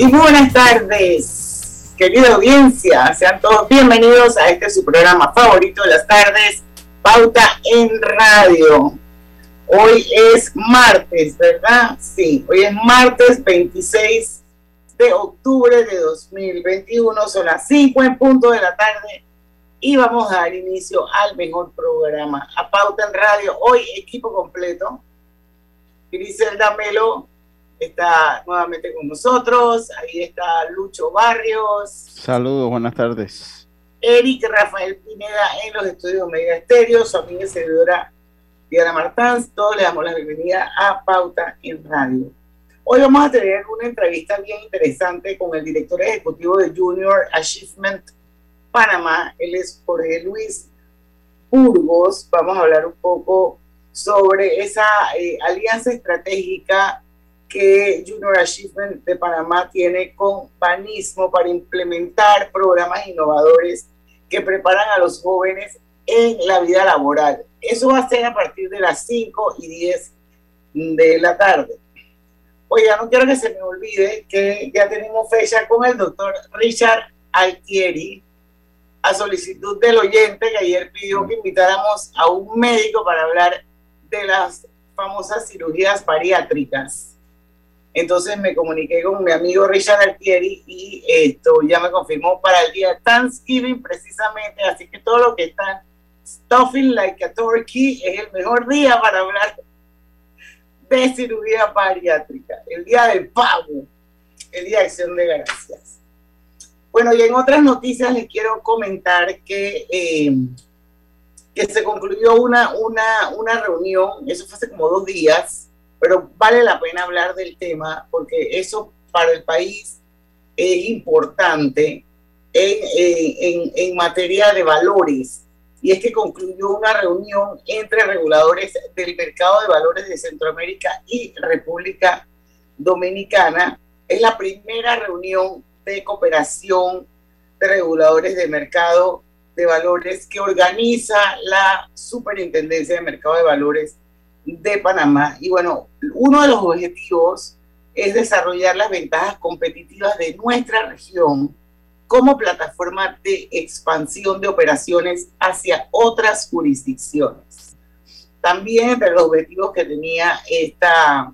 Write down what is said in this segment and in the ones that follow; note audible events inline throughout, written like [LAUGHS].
Y buenas tardes, querida audiencia. Sean todos bienvenidos a este su programa favorito de las tardes, Pauta en Radio. Hoy es martes, ¿verdad? Sí, hoy es martes 26 de octubre de 2021, son las 5 en punto de la tarde y vamos a dar inicio al mejor programa, a Pauta en Radio. Hoy equipo completo. Griselda Melo está nuevamente con nosotros. Ahí está Lucho Barrios. Saludos, buenas tardes. Eric Rafael Pineda en los estudios Mega Estéreo, su amiga y servidora Diana Martán. Todos le damos la bienvenida a Pauta en Radio. Hoy vamos a tener una entrevista bien interesante con el director ejecutivo de Junior Achievement Panamá. Él es Jorge Luis Burgos. Vamos a hablar un poco sobre esa eh, alianza estratégica que Junior Achievement de Panamá tiene con Banismo para implementar programas innovadores que preparan a los jóvenes en la vida laboral. Eso va a ser a partir de las 5 y 10 de la tarde. Oiga, no quiero que se me olvide que ya tenemos fecha con el doctor Richard Altieri, a solicitud del oyente que ayer pidió que invitáramos a un médico para hablar de las famosas cirugías bariátricas. Entonces me comuniqué con mi amigo Richard Altieri y esto ya me confirmó para el día Thanksgiving precisamente, así que todo lo que está stuffing like a turkey es el mejor día para hablar de cirugía bariátrica, el día del pavo, el día de acción de gracias. Bueno, y en otras noticias les quiero comentar que, eh, que se concluyó una, una, una reunión, eso fue hace como dos días, pero vale la pena hablar del tema porque eso para el país es importante en, en, materia de valores. Y es que concluyó una reunión entre reguladores del mercado de valores de Centroamérica y República Dominicana. Es la primera reunión de cooperación de reguladores de mercado de valores que organiza la Superintendencia de Mercado de Valores de Panamá. Y bueno, uno de los objetivos es desarrollar las ventajas competitivas de nuestra región como plataforma de expansión de operaciones hacia otras jurisdicciones. También entre los objetivos que tenía esta,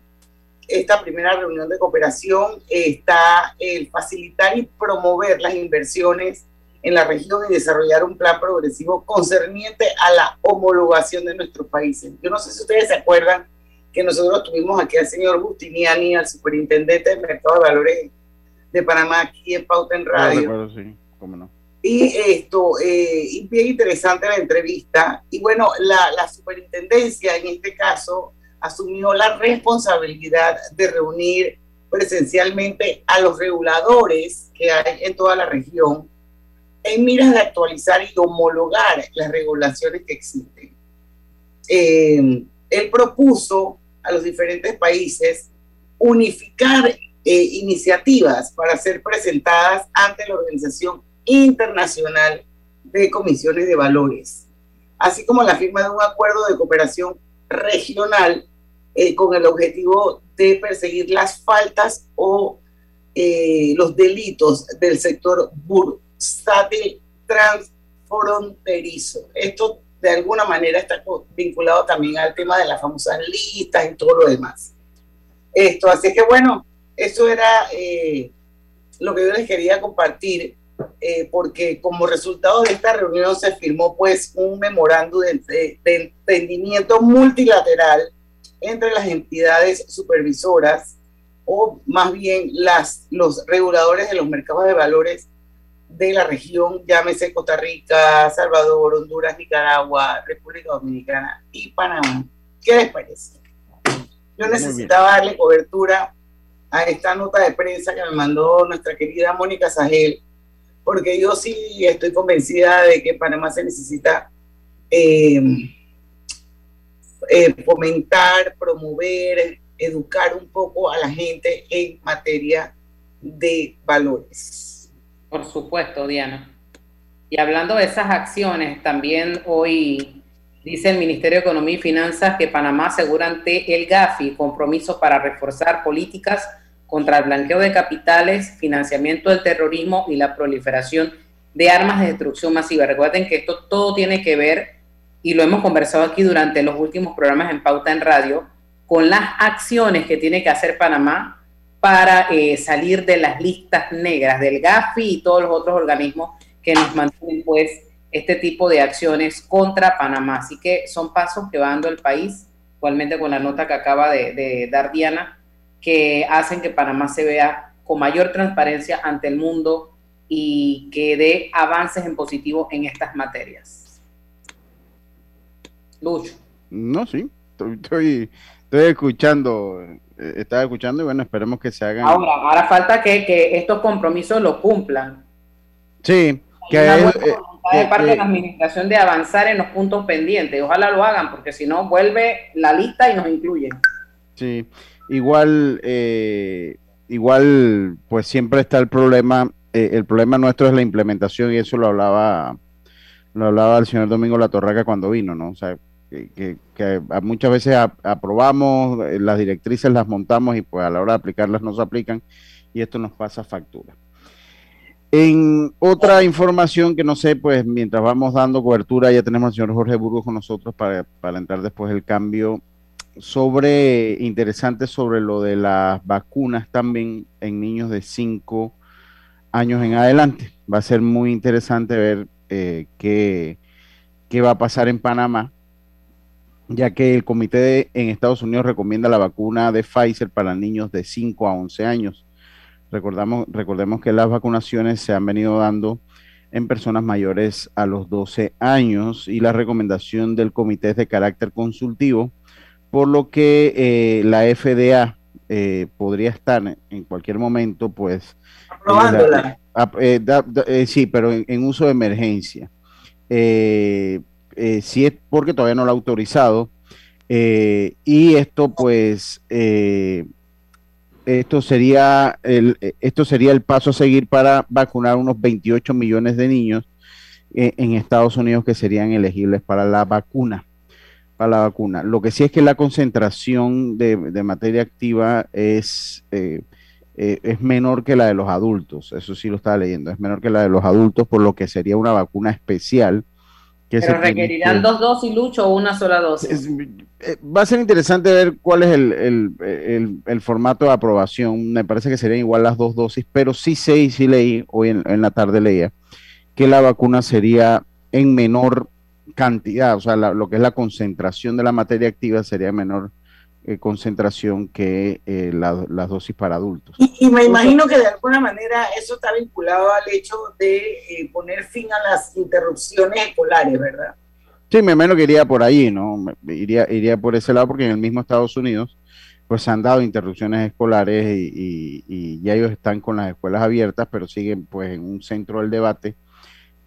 esta primera reunión de cooperación está el facilitar y promover las inversiones en la región y desarrollar un plan progresivo concerniente a la homologación de nuestros países. Yo no sé si ustedes se acuerdan que nosotros tuvimos aquí al señor Bustiniani, al superintendente del mercado de valores de Panamá, aquí en Pauta en Radio. sí, cómo no. Y esto, eh, bien interesante la entrevista. Y bueno, la, la superintendencia en este caso asumió la responsabilidad de reunir presencialmente a los reguladores que hay en toda la región en miras de actualizar y homologar las regulaciones que existen. Eh, él propuso a los diferentes países unificar eh, iniciativas para ser presentadas ante la Organización Internacional de Comisiones de Valores, así como la firma de un acuerdo de cooperación regional eh, con el objetivo de perseguir las faltas o los delitos del sector bur sátil transfronterizo. Esto de alguna manera está vinculado también al tema de las famosas listas y todo lo demás. Esto, así que bueno, eso era eh, lo que yo les quería compartir, eh, porque como resultado de esta reunión se firmó pues un memorándum de, de entendimiento multilateral entre las entidades supervisoras o más bien las, los reguladores de los mercados de valores de la región, llámese Costa Rica, Salvador, Honduras, Nicaragua, República Dominicana y Panamá. ¿Qué les parece? Yo necesitaba darle cobertura a esta nota de prensa que me mandó nuestra querida Mónica Sagel, porque yo sí estoy convencida de que Panamá se necesita eh, eh, fomentar, promover, educar un poco a la gente en materia de valores. Por supuesto, Diana. Y hablando de esas acciones, también hoy dice el Ministerio de Economía y Finanzas que Panamá asegura ante el GAFI compromisos para reforzar políticas contra el blanqueo de capitales, financiamiento del terrorismo y la proliferación de armas de destrucción masiva. Recuerden que esto todo tiene que ver, y lo hemos conversado aquí durante los últimos programas en Pauta en Radio, con las acciones que tiene que hacer Panamá para eh, salir de las listas negras del GAFI y todos los otros organismos que nos mantienen pues este tipo de acciones contra Panamá. Así que son pasos que va dando el país, igualmente con la nota que acaba de, dar Diana, que hacen que Panamá se vea con mayor transparencia ante el mundo y que dé avances en positivo en estas materias. Lucho. No, sí, estoy, escuchando, estaba escuchando y bueno, esperemos que se hagan. Ahora, ahora falta que, que estos compromisos los cumplan. Sí, que hay eh, de parte de la administración de avanzar en los puntos pendientes. Ojalá lo hagan, porque si no, vuelve la lista y nos incluyen. Sí, igual, eh, igual, pues siempre está el problema. Eh, el problema nuestro es la implementación y eso lo hablaba, lo hablaba el señor Domingo La Torraca cuando vino, ¿no? O sea, que, muchas veces aprobamos eh, las directrices, las montamos y pues a la hora de aplicarlas no se aplican y esto nos pasa factura. En otra información que no sé, pues mientras vamos dando cobertura, ya tenemos al señor Jorge Burgos con nosotros para, para entrar después el cambio sobre, interesante sobre lo de las vacunas también en niños de 5 años en adelante. Va a ser muy interesante ver eh, qué, qué, va a pasar en Panamá, ya que el comité en Estados Unidos recomienda la vacuna de Pfizer para niños de 5 a 11 años. Recordamos, recordemos que las vacunaciones se han venido dando en personas mayores a los 12 años y la recomendación del comité es de carácter consultivo por lo que eh, la FDA eh, podría estar en cualquier momento, pues... Aprobándola. Eh, sí, pero en, uso de emergencia. Sí es porque todavía no lo ha autorizado. y esto, pues, esto sería el, esto sería el paso a seguir para vacunar unos 28 millones de niños en Estados Unidos que serían elegibles para la vacuna para la vacuna. Lo que sí es que la concentración de, materia activa es, eh, eh, es menor que la de los adultos. Eso sí lo estaba leyendo. Es menor que la de los adultos, por lo que sería una vacuna especial. Que Pero requerirán dos dosis, Lucho, o una sola dosis. Eh, va a ser interesante ver cuál es el, formato de aprobación. Me parece que serían igual las dos dosis, pero sí sé y sí leí, hoy en, en la tarde leía, que la vacuna sería en menor cantidad, o sea, lo que es la concentración de la materia activa sería menor eh, concentración que eh, las dosis para adultos. Y, me imagino que de alguna manera eso está vinculado al hecho de eh, poner fin a las interrupciones escolares, ¿verdad? Sí, me imagino que iría por ahí, ¿no? Iría, iría por ese lado porque en el mismo Estados Unidos pues se han dado interrupciones escolares y, y ya ellos están con las escuelas abiertas, pero siguen pues en un centro del debate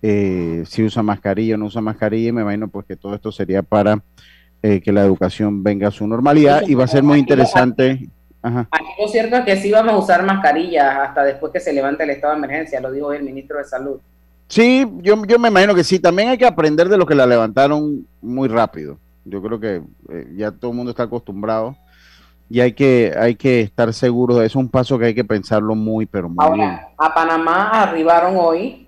eh, si usa mascarilla o no usa mascarilla, y me imagino pues que todo esto sería para eh, que la educación venga a su normalidad y va a ser muy interesante. Aquí lo cierto es que sí vamos a usar mascarillas hasta después que se levante el estado de emergencia, lo dijo el ministro de Salud. Sí, yo, yo me imagino que sí. También hay que aprender de lo que la levantaron muy rápido. Yo creo que eh, ya todo el mundo está acostumbrado y hay que, hay que estar seguro de eso. Es un paso que hay que pensarlo muy, pero muy bien. A Panamá arribaron hoy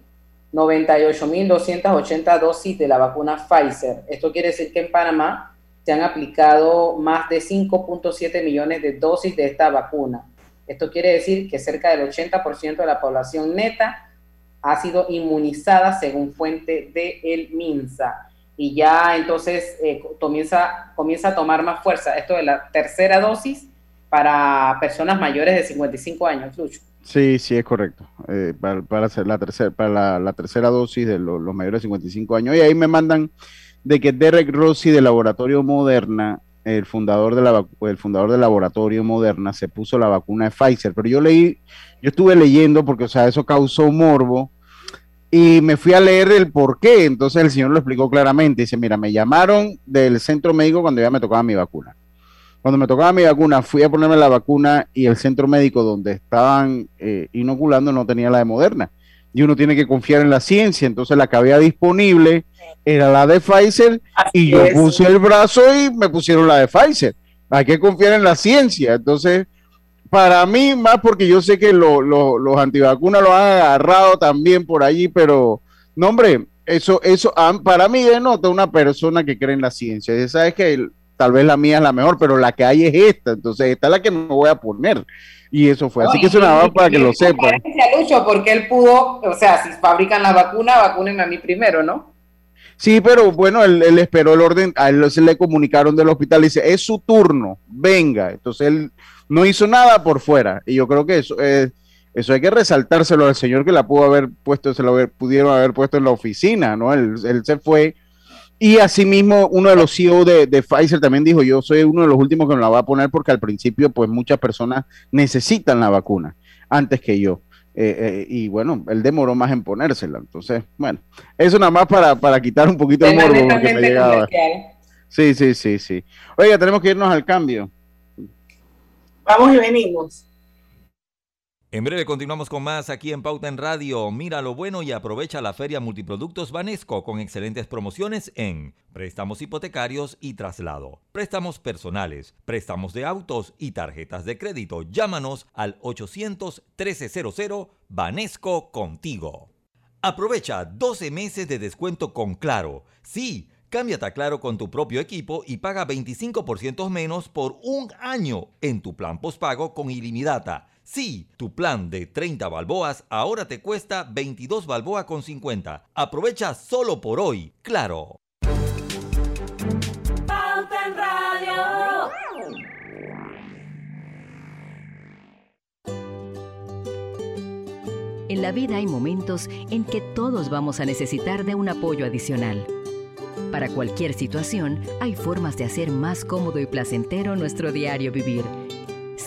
98.280 dosis de la vacuna Pfizer. Esto quiere decir que en Panamá se han aplicado más de 5.7 millones de dosis de esta vacuna. Esto quiere decir que cerca del 80% de la población neta ha sido inmunizada según fuente de el MINSA. Y ya entonces eh, comienza, comienza a tomar más fuerza esto de la tercera dosis para personas mayores de 55 años, Lucho. Sí, sí, es correcto. Eh, para, hacer la tercera, para la, tercera dosis de los mayores de 55 años. Y ahí me mandan de que Derek Rossi del laboratorio Moderna, el fundador, de el fundador del laboratorio Moderna, se puso la vacuna de Pfizer. Pero yo leí, yo estuve leyendo porque, o sea, eso causó morbo y me fui a leer el por qué. Entonces el señor lo explicó claramente. Dice, mira, me llamaron del centro médico cuando ya me tocaba mi vacuna cuando me tocaba mi vacuna, fui a ponerme la vacuna y el centro médico donde estaban eh, inoculando no tenía la de Moderna. Y uno tiene que confiar en la ciencia. Entonces la que había disponible era la de Pfizer y yo puse el brazo y me pusieron la de Pfizer. Hay que confiar en la ciencia. Entonces, para mí, más porque yo sé que los antivacunas lo han agarrado también por allí, pero no, hombre, eso, eso ah, para mí denota una persona que cree en la ciencia. Y sabes que tal vez la mía es la mejor, pero la que hay es esta, entonces esta es la que me voy a poner. Y eso fue. Así que es una para que lo sepan. Lucho, porque él pudo, o sea, si fabrican la vacuna, vacúnenme a mí primero, ¿no? Sí, pero bueno, él, esperó el orden, a él se le comunicaron del hospital, dice, es su turno, venga. Entonces él no hizo nada por fuera. Y yo creo que eso es, eso hay que resaltárselo al señor que la pudo haber puesto, se lo pudieron haber puesto en la oficina, ¿no? Él, él se fue y asimismo, uno de los CEO de, Pfizer también dijo, yo soy uno de los últimos que me la va a poner porque al principio, pues muchas personas necesitan la vacuna antes que yo. Eh, eh, y bueno, él demoró más en ponérsela. Entonces, bueno, eso nada más para, para quitar un poquito de morbo que me llegaba. Sí, sí, sí, sí. Oiga, tenemos que irnos al cambio. Vamos y venimos. En breve continuamos con más aquí en Pauta en Radio. Mira lo bueno y aprovecha la feria Multiproductos Banesco con excelentes promociones en préstamos hipotecarios y traslado, préstamos personales, préstamos de autos y tarjetas de crédito. Llámanos al 800-1300 Banesco contigo. Aprovecha 12 meses de descuento con Claro. Sí, cámbiate a Claro con tu propio equipo y paga 25% menos por un año en tu plan postpago con ilimitada Sí, tu plan de 30 balboas ahora te cuesta 22 balboa con 50. Aprovecha solo por hoy, claro. en Radio. En la vida hay momentos en que todos vamos a necesitar de un apoyo adicional. Para cualquier situación, hay formas de hacer más cómodo y placentero nuestro diario vivir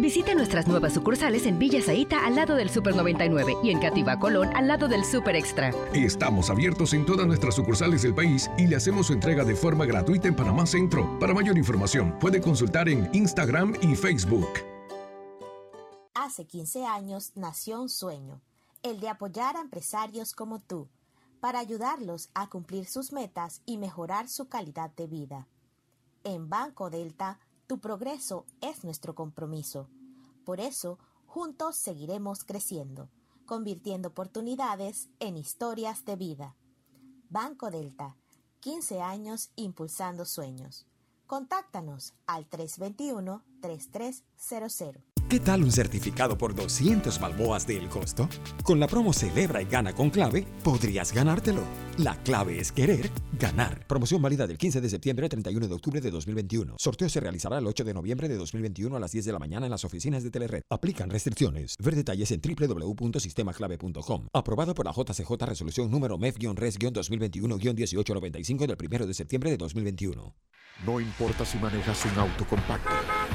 Visite nuestras nuevas sucursales en Villa Zaita al lado del Super 99 y en Cativa Colón al lado del Super Extra. Estamos abiertos en todas nuestras sucursales del país y le hacemos su entrega de forma gratuita en Panamá Centro. Para mayor información, puede consultar en Instagram y Facebook. Hace 15 años nació un sueño, el de apoyar a empresarios como tú, para ayudarlos a cumplir sus metas y mejorar su calidad de vida. En Banco Delta, tu progreso es nuestro compromiso. Por eso, juntos seguiremos creciendo, convirtiendo oportunidades en historias de vida. Banco Delta, 15 años impulsando sueños. Contáctanos al 321-3300. ¿Qué tal un certificado por 200 balboas del costo? Con la promo Celebra y Gana con Clave, podrías ganártelo. La clave es querer ganar. Promoción válida del 15 de septiembre al 31 de octubre de 2021. Sorteo se realizará el 8 de noviembre de 2021 a las 10 de la mañana en las oficinas de Telered. Aplican restricciones. Ver detalles en www.sistemaclave.com. Aprobado por la JCJ Resolución número MEF-RES-2021-1895 del 1 de septiembre de 2021. No importa si manejas un auto compacto,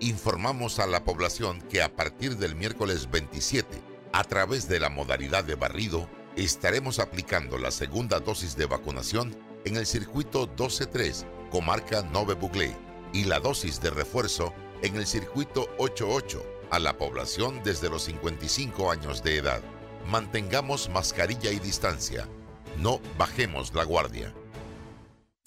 informamos a la población que a partir del miércoles 27, a través de la modalidad de barrido, estaremos aplicando la segunda dosis de vacunación en el circuito 12-3, comarca Nove Buglé, y la dosis de refuerzo en el circuito 8-8 a la población desde los 55 años de edad. Mantengamos mascarilla y distancia. No bajemos la guardia.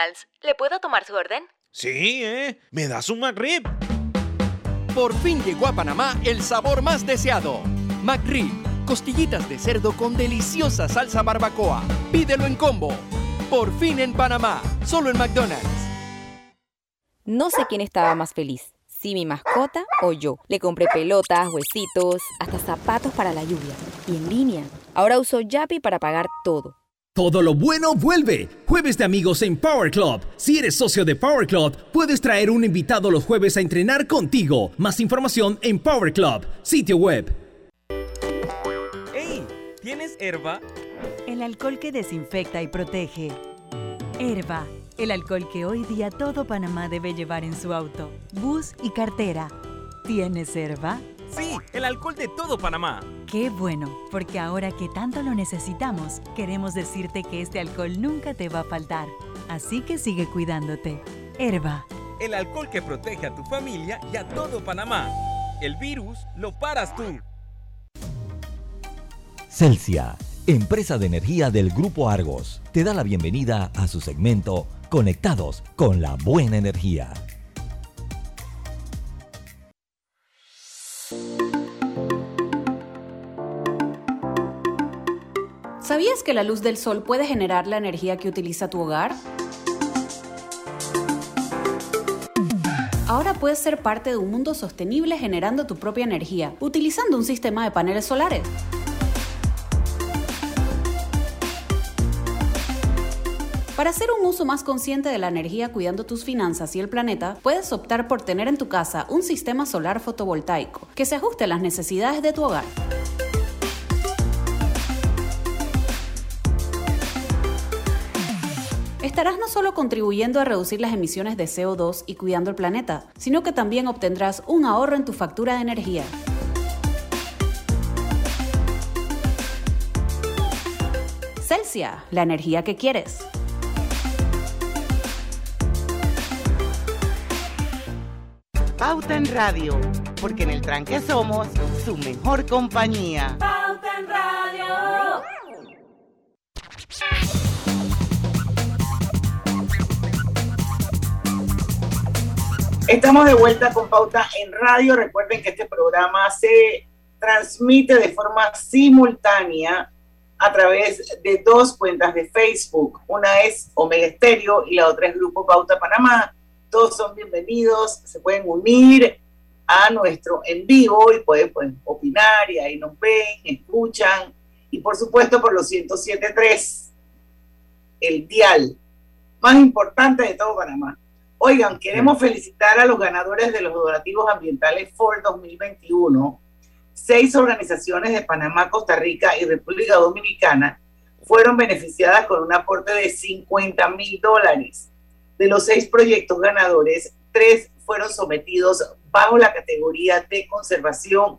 McDonald's. ¿Le puedo tomar su orden? Sí, ¿eh? ¿Me das un McRib? Por fin llegó a Panamá el sabor más deseado. McRib, costillitas de cerdo con deliciosa salsa barbacoa. Pídelo en combo. Por fin en Panamá, solo en McDonald's. No sé quién estaba más feliz, si mi mascota o yo. Le compré pelotas, huesitos, hasta zapatos para la lluvia. Y en línea. Ahora uso Yapi para pagar todo. Todo lo bueno vuelve. Jueves de amigos en Power Club. Si eres socio de Power Club, puedes traer un invitado los jueves a entrenar contigo. Más información en Power Club, sitio web. ¡Ey! ¿Tienes herba? El alcohol que desinfecta y protege. Herba, el alcohol que hoy día todo Panamá debe llevar en su auto, bus y cartera. ¿Tienes herba? Sí, el alcohol de todo Panamá. Qué bueno, porque ahora que tanto lo necesitamos, queremos decirte que este alcohol nunca te va a faltar. Así que sigue cuidándote. Herba. El alcohol que protege a tu familia y a todo Panamá. El virus lo paras tú. Celsia, empresa de energía del Grupo Argos, te da la bienvenida a su segmento Conectados con la Buena Energía. ¿Sabías que la luz del sol puede generar la energía que utiliza tu hogar? Ahora puedes ser parte de un mundo sostenible generando tu propia energía, utilizando un sistema de paneles solares. Para hacer un uso más consciente de la energía cuidando tus finanzas y el planeta, puedes optar por tener en tu casa un sistema solar fotovoltaico que se ajuste a las necesidades de tu hogar. Estarás no solo contribuyendo a reducir las emisiones de CO2 y cuidando el planeta, sino que también obtendrás un ahorro en tu factura de energía. Celsia, la energía que quieres. Pauta en Radio, porque en el tranque somos su mejor compañía. Pauta en Radio. Estamos de vuelta con Pauta en Radio. Recuerden que este programa se transmite de forma simultánea a través de dos cuentas de Facebook. Una es Omega Estéreo y la otra es Grupo Pauta Panamá. Todos son bienvenidos, se pueden unir a nuestro en vivo y pueden, opinar y ahí nos ven, escuchan. Y por supuesto por los 107.3, el dial más importante de todo Panamá. Oigan, queremos felicitar a los ganadores de los donativos ambientales Ford 2021. Seis organizaciones de Panamá, Costa Rica y República Dominicana fueron beneficiadas con un aporte de 50 mil dólares. De los seis proyectos ganadores, tres fueron sometidos bajo la categoría de conservación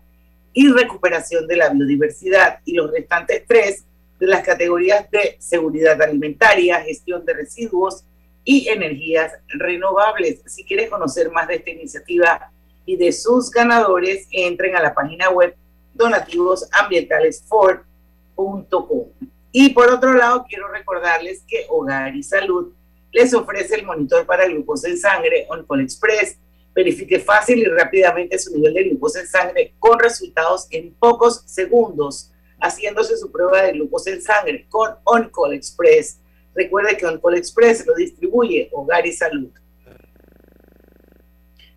y recuperación de la biodiversidad y los restantes tres de las categorías de seguridad alimentaria, gestión de residuos y energías renovables. Si quieres conocer más de esta iniciativa y de sus ganadores, entren a la página web donativosambientalesford.com. Y por otro lado, quiero recordarles que Hogar y Salud les ofrece el monitor para glucosa en sangre OnCall Express. Verifique fácil y rápidamente su nivel de glucosa en sangre con resultados en pocos segundos, haciéndose su prueba de glucosa en sangre con OnCall Express Recuerde que Oncol Express lo distribuye Hogar y Salud.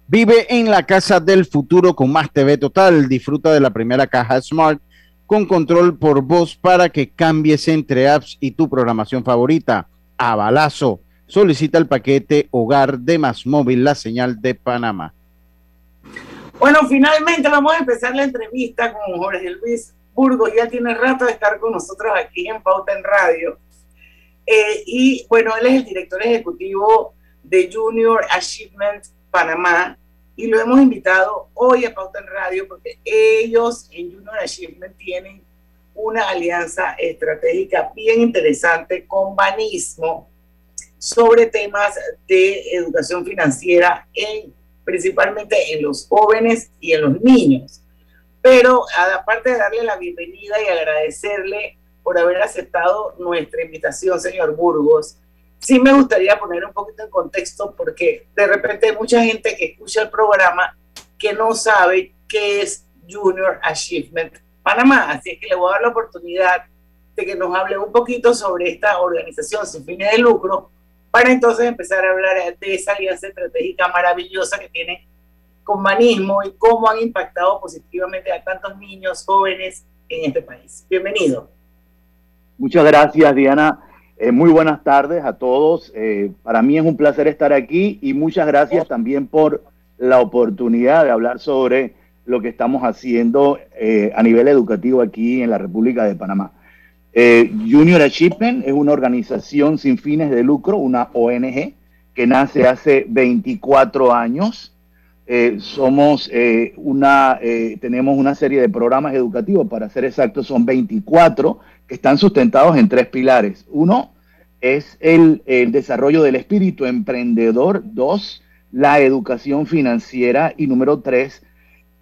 Vive en la casa del futuro con más TV total. Disfruta de la primera caja Smart con control por voz para que cambies entre apps y tu programación favorita. A balazo. Solicita el paquete Hogar de Más Móvil, la señal de Panamá. Bueno, finalmente vamos a empezar la entrevista con Jorge Luis Burgos. Ya tiene rato de estar con nosotros aquí en Pauta en Radio. Eh, y bueno, él es el director ejecutivo de Junior Achievement Panamá y lo hemos invitado hoy a Pauta en Radio porque ellos en Junior Achievement tienen una alianza estratégica bien interesante con Banismo sobre temas de educación financiera en principalmente en los jóvenes y en los niños. Pero aparte de darle la bienvenida y agradecerle por haber aceptado nuestra invitación, señor Burgos, sí me gustaría poner un poquito en contexto porque de repente hay mucha gente que escucha el programa que no sabe qué es Junior Achievement Panamá. Así es que le voy a dar la oportunidad de que nos hable un poquito sobre esta organización sin fines de lucro para entonces empezar a hablar de esa alianza estratégica maravillosa que tiene con Manismo y cómo han impactado positivamente a tantos niños, jóvenes en este país. Bienvenido. Muchas gracias, Diana. Eh, muy buenas tardes a todos. Eh, para mí es un placer estar aquí y muchas gracias también por la oportunidad de hablar sobre lo que estamos haciendo eh, a nivel educativo aquí en la República de Panamá. Junior Achievement es una organización sin fines de lucro, una ONG que nace hace 24 años. Somos una, tenemos una serie de programas educativos, para ser exactos, son 24 que están sustentados en tres pilares. Uno es el, el desarrollo del espíritu emprendedor. Dos, la educación financiera. Y número tres,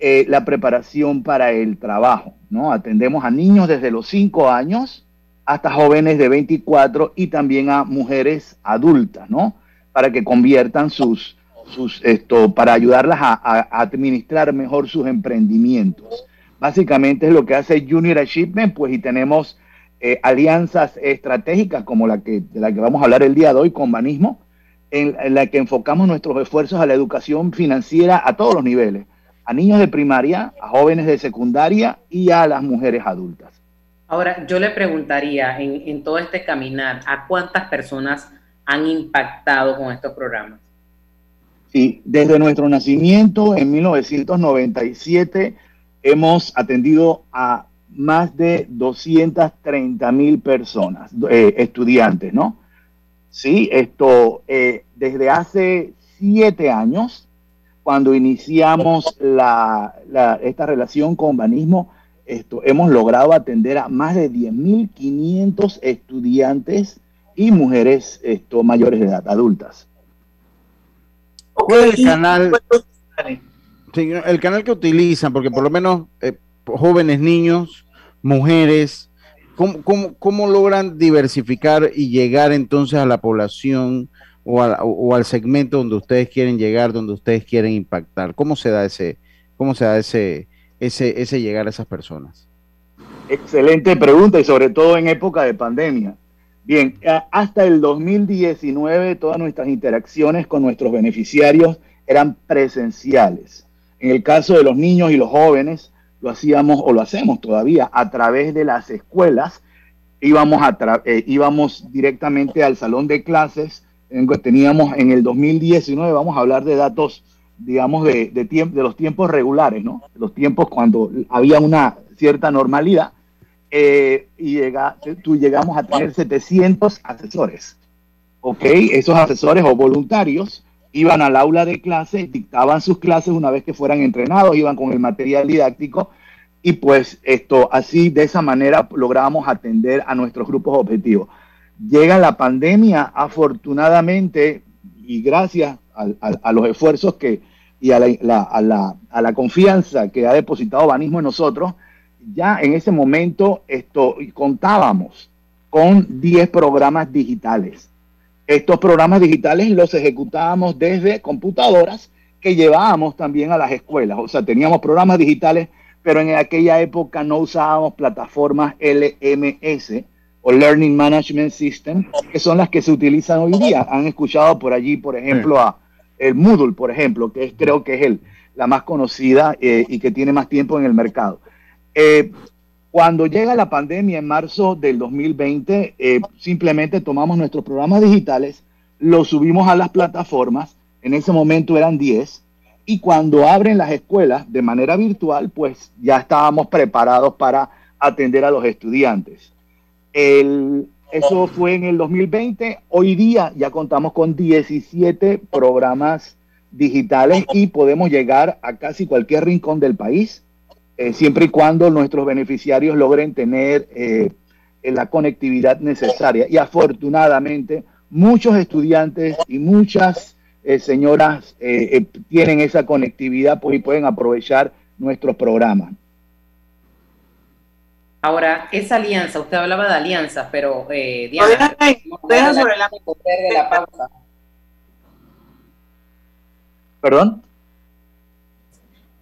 eh, la preparación para el trabajo, ¿no? Atendemos a niños desde los 5 años hasta jóvenes de 24 y también a mujeres adultas, ¿no? Para que conviertan sus, sus esto, para ayudarlas a, administrar mejor sus emprendimientos. Básicamente es lo que hace Junior Achievement, pues y tenemos eh, alianzas estratégicas como la que, de la que vamos a hablar el día de hoy con Banismo, en la que enfocamos nuestros esfuerzos a la educación financiera a todos los niveles a niños de primaria, a jóvenes de secundaria y a las mujeres adultas. Ahora, yo le preguntaría en, todo este caminar, ¿a cuántas personas han impactado con estos programas? Sí, desde nuestro nacimiento en 1997 hemos atendido a más de 230 mil personas, eh, estudiantes, ¿no? Sí, esto eh, desde hace siete años cuando iniciamos la, esta relación con Banismo, esto, hemos logrado atender a más de 10.500 estudiantes y mujeres esto, mayores de edad, adultas. ¿Cuál es el canal? el canal que utilizan, porque por lo menos eh, jóvenes, niños, mujeres, ¿cómo, cómo, cómo logran diversificar y llegar entonces a la población o, al segmento donde ustedes quieren llegar, donde ustedes quieren impactar? ¿Cómo se da ese, cómo se da ese, ese, ese llegar a esas personas? Excelente pregunta y sobre todo en época de pandemia. Bien, hasta el 2019 todas nuestras interacciones con nuestros beneficiarios eran presenciales. En el caso de los niños y los jóvenes, lo hacíamos o lo hacemos todavía a través de las escuelas. Íbamos, a eh, íbamos directamente al salón de clases, teníamos en el 2019, vamos a hablar de datos, digamos, de, de, de los tiempos regulares, ¿no? Los tiempos cuando había una cierta normalidad, eh, y llega, tú llegamos a tener 700 asesores, ¿ok? Esos asesores o voluntarios iban al aula de clase, dictaban sus clases una vez que fueran entrenados, iban con el material didáctico, y pues esto, así, de esa manera lográbamos atender a nuestros grupos objetivos llega la pandemia, afortunadamente, y gracias a, los esfuerzos que, y a la, confianza que ha depositado Banismo en nosotros, ya en ese momento esto, contábamos con 10 programas digitales. Estos programas digitales los ejecutábamos desde computadoras que llevábamos también a las escuelas. O sea, teníamos programas digitales, pero en aquella época no usábamos plataformas LMS, o Learning Management System, que son las que se utilizan hoy día. Han escuchado por allí, por ejemplo, a el Moodle, por ejemplo, que es, creo que es el, la más conocida eh, y que tiene más tiempo en el mercado. Eh, cuando llega la pandemia en marzo del 2020, eh, simplemente tomamos nuestros programas digitales, los subimos a las plataformas, en ese momento eran 10, y cuando abren las escuelas de manera virtual, pues ya estábamos preparados para atender a los estudiantes. eso fue en el 2020. Hoy día ya contamos con 17 programas digitales y podemos llegar a casi cualquier rincón del país, eh, siempre y cuando nuestros beneficiarios logren tener eh, la conectividad necesaria. Y afortunadamente, muchos estudiantes y muchas eh, señoras tienen esa conectividad pues, y pueden aprovechar nuestros programas. Ahora, esa alianza, usted hablaba de alianzas, pero Diana, deja, sobre la, de la pausa. ¿Perdón?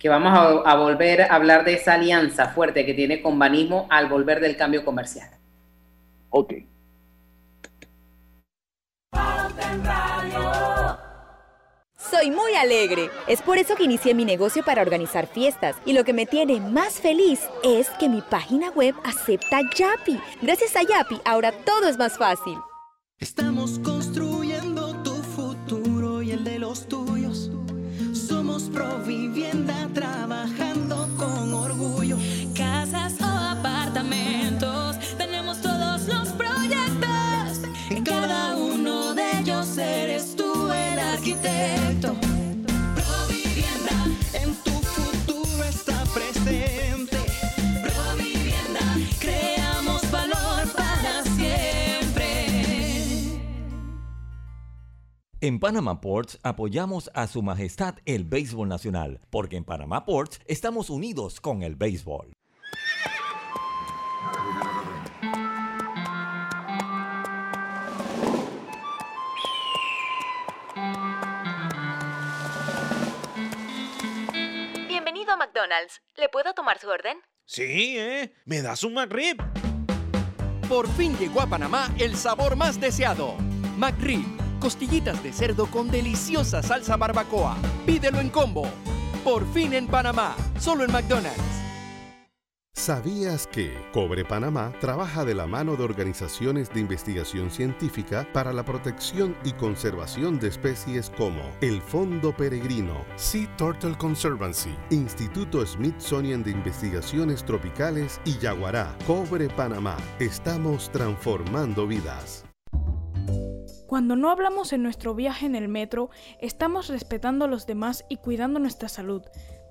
Que vamos a, volver a hablar de esa alianza fuerte que tiene con Banismo al volver del cambio comercial. Ok. Soy muy alegre. Es por eso que inicié mi negocio para organizar fiestas. Y lo que me tiene más feliz es que mi página web acepta Yapi. Gracias a Yapi, ahora todo es más fácil. Estamos construyendo tu futuro y el de los tuyos Provivienda trabajando arquitecto. Provivienda, en tu futuro está presente. Provivienda, creamos valor para siempre. En Panama Ports apoyamos a Su Majestad el Béisbol Nacional, porque en Panama Ports estamos unidos con el béisbol. McDonald's. ¿Le puedo tomar su orden? Sí, ¿eh? ¿Me das un McRib? Por fin llegó a Panamá el sabor más deseado. McRib costillitas de cerdo con deliciosa salsa barbacoa. Pídelo en combo. Por fin en Panamá, solo en McDonald's. ¿Sabías que Cobre Panamá trabaja de la mano de organizaciones de investigación científica para la protección y conservación de especies como el Fondo Peregrino, Sea Turtle Conservancy, Instituto Smithsonian de Investigaciones Tropicales y Yaguará? Cobre Panamá. Estamos transformando vidas. Cuando no hablamos en nuestro viaje en el metro, estamos respetando a los demás y cuidando nuestra salud.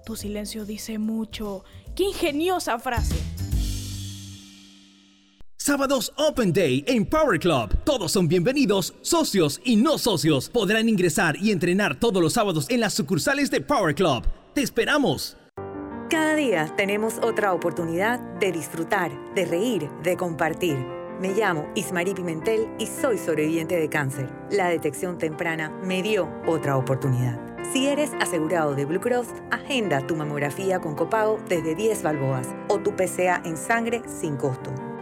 Tu silencio dice mucho. ¡Qué ingeniosa frase! Sábados Open Day en Power Club. Todos son bienvenidos, socios y no socios. Podrán ingresar y entrenar todos los sábados en las sucursales de Power Club. ¡Te esperamos! Cada día tenemos otra oportunidad de disfrutar, de reír, de compartir. Me llamo Ismarí Pimentel y soy sobreviviente de cáncer. La detección temprana me dio otra oportunidad. Si eres asegurado de Blue Cross, agenda tu mamografía con copago desde 10 balboas o tu PCA en sangre sin costo.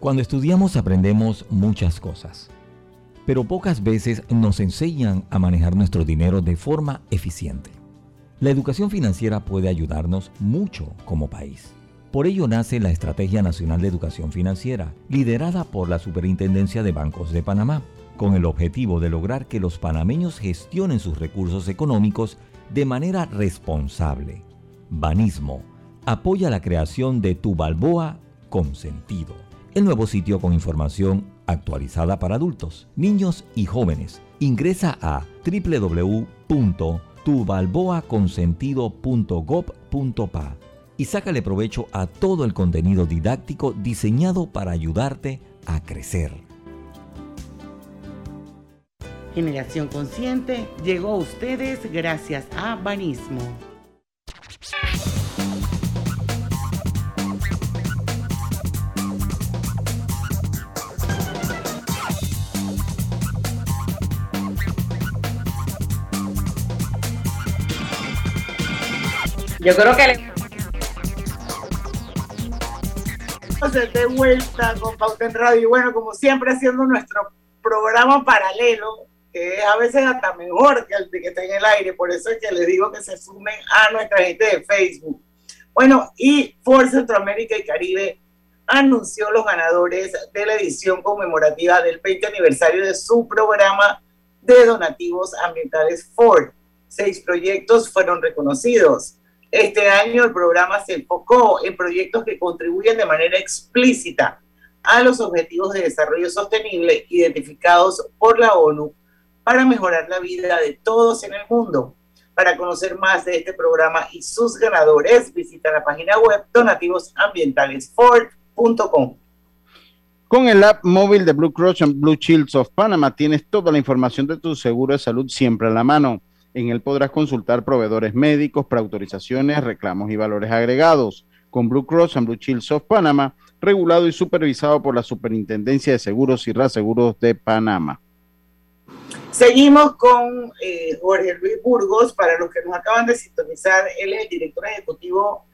Cuando estudiamos aprendemos muchas cosas, pero pocas veces nos enseñan a manejar nuestro dinero de forma eficiente. La educación financiera puede ayudarnos mucho como país. Por ello nace la Estrategia Nacional de Educación Financiera, liderada por la Superintendencia de Bancos de Panamá, con el objetivo de lograr que los panameños gestionen sus recursos económicos de manera responsable. Banismo apoya la creación de Tu Balboa con sentido el nuevo sitio con información actualizada para adultos, niños y jóvenes. Ingresa a www.tubalboaconsentido.gov.pa y sácale provecho a todo el contenido didáctico diseñado para ayudarte a crecer. Generación Consciente llegó a ustedes gracias a Banismo. Yo creo que le... de vuelta con Pauta en Radio. Y bueno, como siempre, haciendo nuestro programa paralelo, que es a veces hasta mejor que el que está en el aire. Por eso es que les digo que se sumen a nuestra gente de Facebook. Bueno, y Ford Centroamérica y Caribe anunció los ganadores de la edición conmemorativa del 20 aniversario de su programa de donativos ambientales Ford. Seis proyectos fueron reconocidos. Este año el programa se enfocó en proyectos que contribuyen de manera explícita a los objetivos de desarrollo sostenible identificados por la ONU para mejorar la vida de todos en el mundo. Para conocer más de este programa y sus ganadores, visita la página web donativosambientalesford.com. Con el app móvil de Blue Cross and Blue Shields of Panama tienes toda la información de tu seguro de salud siempre a la mano. En él podrás consultar proveedores médicos, preautorizaciones, reclamos y valores agregados. Con Blue Cross and Blue Shields of Panama, regulado y supervisado por la Superintendencia de Seguros y Reaseguros de Panamá. Seguimos con eh, Jorge Luis Burgos. Para los que nos acaban de sintonizar, él es el director ejecutivo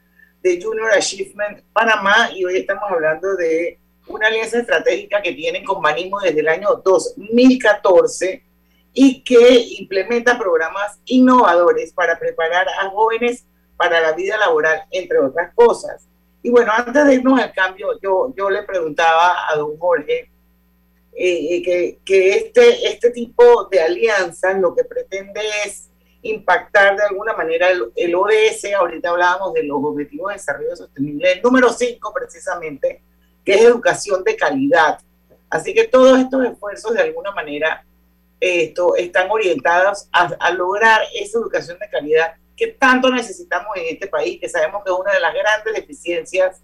de Junior Achievement Panamá y hoy estamos hablando de una alianza estratégica que tienen con Banismo desde el año 2014 y que implementa programas innovadores para preparar a jóvenes para la vida laboral, entre otras cosas. Y bueno, antes de irnos al cambio, yo, yo le preguntaba a don Jorge eh, que, que, este, este tipo de alianzas lo que pretende es impactar de alguna manera el, el ODS, ahorita hablábamos de los Objetivos de Desarrollo Sostenible, el número 5 precisamente, que es educación de calidad. Así que todos estos esfuerzos de alguna manera esto, están orientadas a, lograr esa educación de calidad que tanto necesitamos en este país, que sabemos que es una de las grandes deficiencias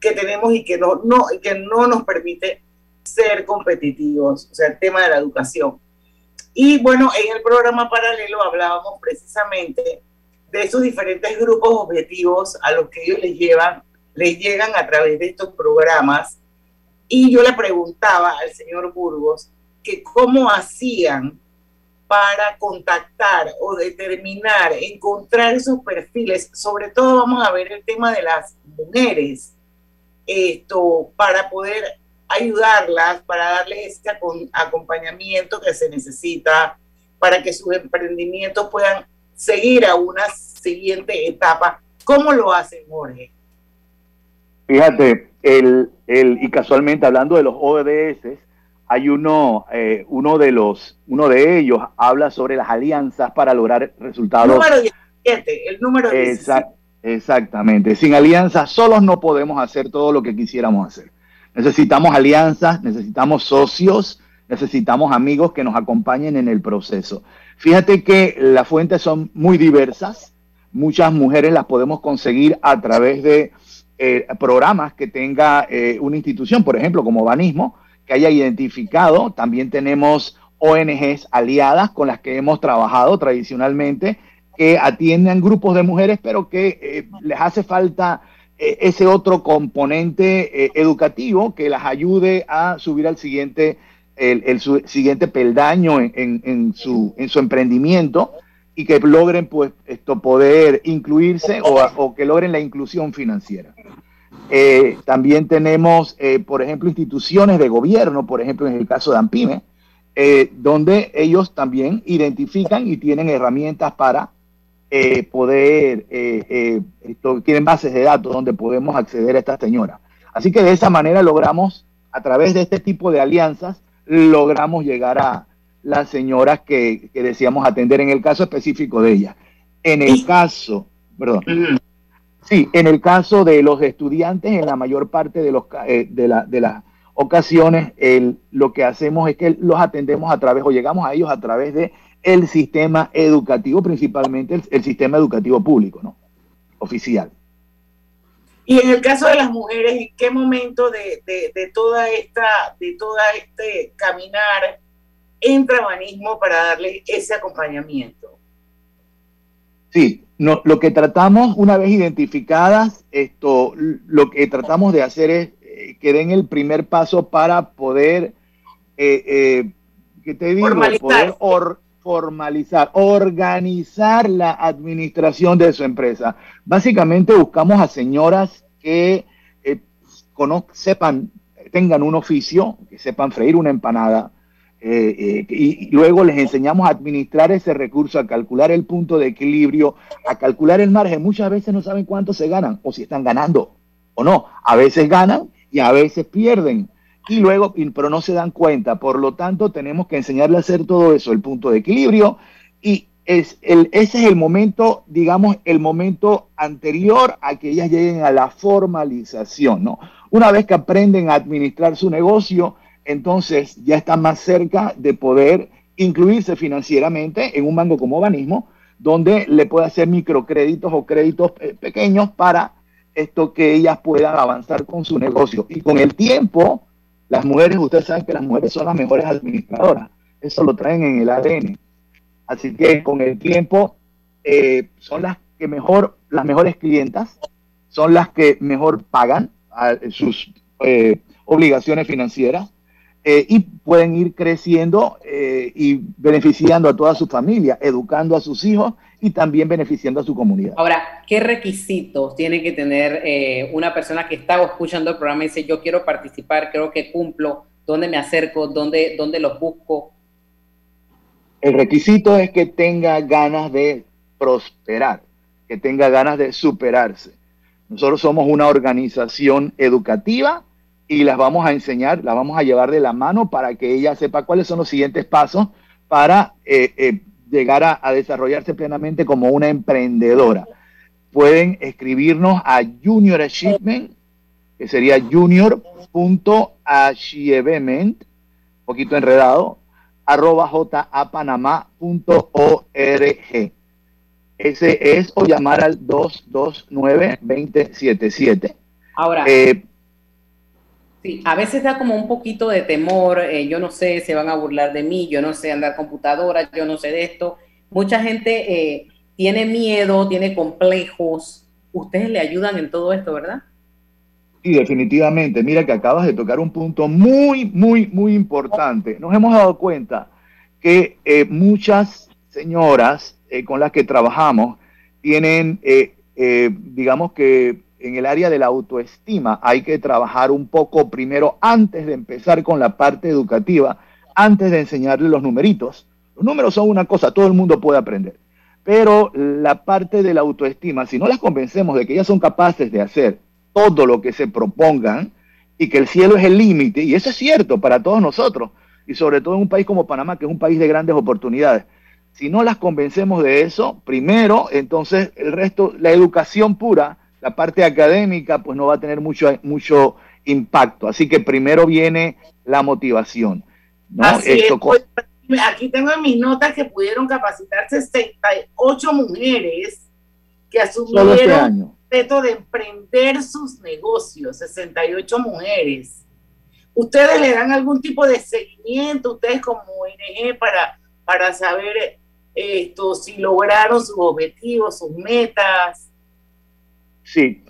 que tenemos y que no, no, que no nos permite ser competitivos, o sea, el tema de la educación. Y bueno, en el programa paralelo hablábamos precisamente de esos diferentes grupos objetivos a los que ellos les llevan, les llegan a través de estos programas. Y yo le preguntaba al señor Burgos que cómo hacían para contactar o determinar, encontrar esos perfiles. Sobre todo vamos a ver el tema de las mujeres, esto, para poder ayudarlas, para darles este acompañamiento que se necesita, para que sus emprendimientos puedan seguir a una siguiente etapa. ¿Cómo lo hacen, Jorge? Fíjate, el, el, y casualmente hablando de los ODS, hay uno, eh, uno de los, uno de ellos habla sobre las alianzas para lograr resultados. Número 17, el número 17. exactamente. Sin alianzas solos no podemos hacer todo lo que quisiéramos hacer. Necesitamos alianzas, necesitamos socios, necesitamos amigos que nos acompañen en el proceso. Fíjate que las fuentes son muy diversas. Muchas mujeres las podemos conseguir a través de eh, programas que tenga eh, una institución, por ejemplo, como Banismo, que haya identificado. También tenemos ONGs aliadas con las que hemos trabajado tradicionalmente, que atienden grupos de mujeres, pero que eh, les hace falta eh, ese otro componente eh, educativo que las ayude a subir al siguiente, el, siguiente peldaño en, su, en su emprendimiento y que logren pues esto poder incluirse o, o que logren la inclusión financiera. Eh, también tenemos, eh, por ejemplo, instituciones de gobierno, por ejemplo, en el caso de AMPIME, eh, donde ellos también identifican y tienen herramientas para poder, tienen bases de datos donde podemos acceder a estas señoras. Así que de esa manera logramos, a través de este tipo de alianzas, logramos llegar a las señoras que, que decíamos atender en el caso específico de ellas. En el caso, perdón, Sí, en el caso de los estudiantes, en la mayor parte de, los, eh, de, la, de, la, ocasiones lo que hacemos es que los atendemos a través o llegamos a ellos a través de el sistema educativo, principalmente el, sistema educativo público, ¿no? Oficial. Y en el caso de las mujeres, ¿en qué momento de, toda esta, de toda este caminar entra Banismo para darle ese acompañamiento? Sí, no, lo que tratamos, una vez identificadas, esto, lo que tratamos de hacer es eh, que den el primer paso para poder, eh, eh, ¿qué te digo? Poder formalizar, organizar la administración de su empresa. Básicamente buscamos a señoras que eh, sepan, tengan un oficio, que sepan freír una empanada, eh, eh, y, luego les enseñamos a administrar ese recurso, a calcular el punto de equilibrio, a calcular el margen. Muchas veces no saben cuánto se ganan o si están ganando o no. A veces ganan y a veces pierden y luego, pero no se dan cuenta. Por lo tanto, tenemos que enseñarle a hacer todo eso, el punto de equilibrio, y es ese es el momento, digamos, el momento anterior a que ellas lleguen a la formalización, ¿no? Una vez que aprenden a administrar su negocio, entonces ya están más cerca de poder incluirse financieramente en un banco como Banismo, donde le puede hacer microcréditos o créditos eh, pequeños para esto que ellas puedan avanzar con su negocio. Y con el tiempo, las mujeres, ustedes saben que las mujeres son las mejores administradoras. Eso lo traen en el ADN. Así que con el tiempo eh, son las que mejor, las mejores clientas, son las que mejor pagan sus eh, obligaciones financieras eh, y pueden ir creciendo y beneficiando a toda su familia, educando a sus hijos y también beneficiando a su comunidad. Ahora, ¿qué requisitos tiene que tener eh, una persona que está escuchando el programa y dice, yo quiero participar, creo que cumplo, dónde me acerco, dónde, dónde los busco? El requisito es que tenga ganas de prosperar, que tenga ganas de superarse. Nosotros somos una organización educativa y las vamos a enseñar, las vamos a llevar de la mano para que ella sepa cuáles son los siguientes pasos para eh, eh, llegar a, desarrollarse plenamente como una emprendedora. Pueden escribirnos a Junior Achievement, que sería junior.achievement, poquito enredado, arroba japanamá.org. Ese es o llamar al 229-2077. Ahora, eh, Sí, a veces da como un poquito de temor, eh, yo no sé, se van a burlar de mí, yo no sé andar computadora, yo no sé de esto. Mucha gente eh, tiene miedo, tiene complejos. Ustedes le ayudan en todo esto, ¿verdad? Sí, definitivamente. Mira que acabas de tocar un punto muy, muy, muy importante. Nos hemos dado cuenta que eh, muchas señoras con las que trabajamos tienen, digamos que en el área de la autoestima hay que trabajar un poco primero antes de empezar con la parte educativa, antes de enseñarle los numeritos. Los números son una cosa, todo el mundo puede aprender. Pero la parte de la autoestima, si no las convencemos de que ellas son capaces de hacer todo lo que se propongan y que el cielo es el límite, y eso es cierto para todos nosotros, y sobre todo en un país como Panamá, que es un país de grandes oportunidades. Si no las convencemos de eso, primero, entonces el resto, la educación pura, la parte académica pues no va a tener mucho, mucho impacto. Así que primero viene la motivación. Pues, aquí tengo en mis notas que pudieron capacitar 68 mujeres que este asumieron el reto de emprender sus negocios, 68 mujeres. ¿Ustedes le dan algún tipo de seguimiento, ustedes como ONG, para, para saber esto, si lograron sus objetivos, sus metas? Sí,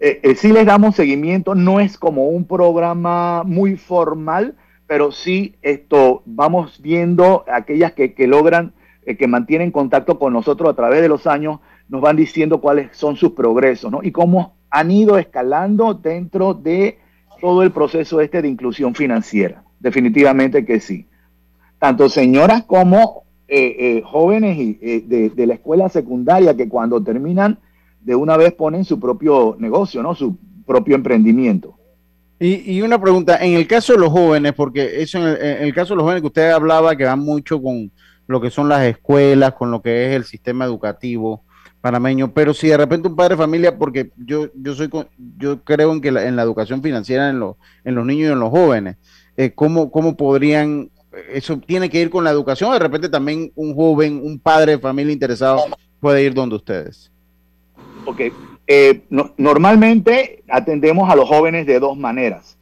eh, eh, sí les damos seguimiento, no es como un programa muy formal, pero sí esto vamos viendo aquellas que, logran, eh, que mantienen contacto con nosotros a través de los años, nos van diciendo cuáles son sus progresos, ¿no? Y cómo han ido escalando dentro de todo el proceso este de inclusión financiera. Definitivamente que sí. Tanto señoras como jóvenes de, de la escuela secundaria que cuando terminan de una vez ponen su propio negocio, ¿no? Su propio emprendimiento. Y, una pregunta, en el caso de los jóvenes, porque eso en el, caso de los jóvenes que usted hablaba, que van mucho con lo que son las escuelas, con lo que es el sistema educativo, panameño, pero si de repente un padre de familia, porque yo, yo soy yo creo en que en la educación financiera en, los en los niños y en los jóvenes, eh, ¿cómo, ¿cómo podrían, eso tiene que ir con la educación? De repente también un joven, un padre de familia interesado puede ir donde ustedes. Ok, eh, normalmente atendemos a los jóvenes de dos maneras.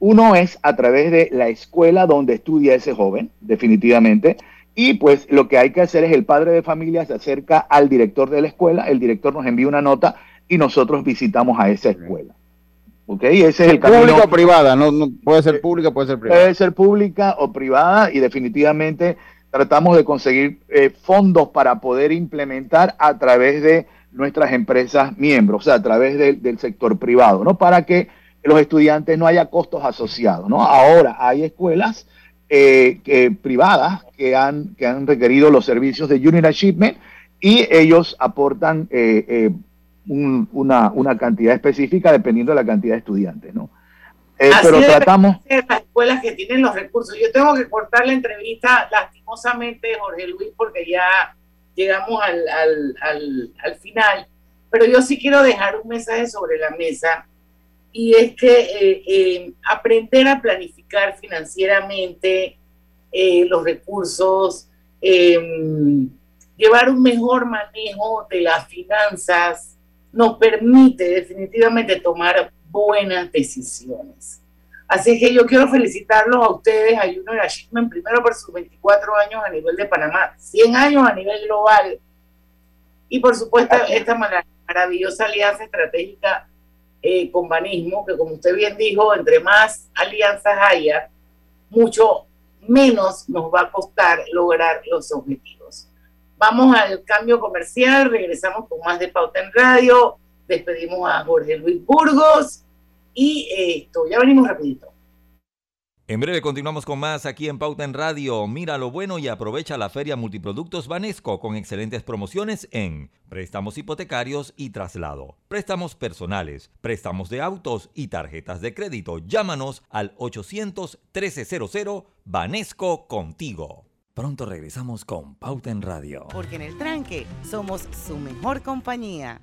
Uno es a través de la escuela donde estudia ese joven, definitivamente. Y pues lo que hay que hacer es el padre de familia se acerca al director de la escuela, el director nos envía una nota y nosotros visitamos a esa escuela. ¿Ok? Ese es el camino. Pública o privada, no, puede ser pública, puede ser privada. Puede ser pública o privada y definitivamente tratamos de conseguir eh, fondos para poder implementar a través de nuestras empresas miembros, o sea, a través del sector privado, ¿no? Para que los estudiantes no haya costos asociados, ¿no? Ahora hay escuelas eh, que, privadas que han, que han requerido los servicios de Unit Achievement y ellos aportan eh, eh, una, una, cantidad específica dependiendo de la cantidad de estudiantes, ¿no? pero tratamos... Las escuelas que tienen los recursos. Yo tengo que cortar la entrevista lastimosamente, Jorge Luis, porque ya llegamos al, al, al, al final, pero yo sí quiero dejar un mensaje sobre la mesa y es que eh, eh, aprender a planificar financieramente eh, los recursos, em, llevar un mejor manejo de las finanzas, nos permite definitivamente tomar buenas decisiones. Así que yo quiero felicitarlos a ustedes, a Junior Achievement, primero por sus 24 años a nivel de Panamá, 100 años a nivel global, y por supuesto esta maravillosa alianza estratégica eh, con Banismo, que como usted bien dijo, entre más alianzas haya, mucho menos nos va a costar lograr los objetivos. Vamos al cambio comercial, regresamos con más de Pauta en Radio, despedimos a Jorge Luis Burgos y esto, ya venimos rapidito. En breve continuamos con más aquí en Pauta en Radio. Mira lo bueno y aprovecha la feria Multiproductos Banesco con excelentes promociones en préstamos hipotecarios y traslado, préstamos personales, préstamos de autos y tarjetas de crédito. Llámanos al 800-1300 Banesco contigo. Pronto regresamos con Pauta en Radio. Porque en el tranque somos su mejor compañía.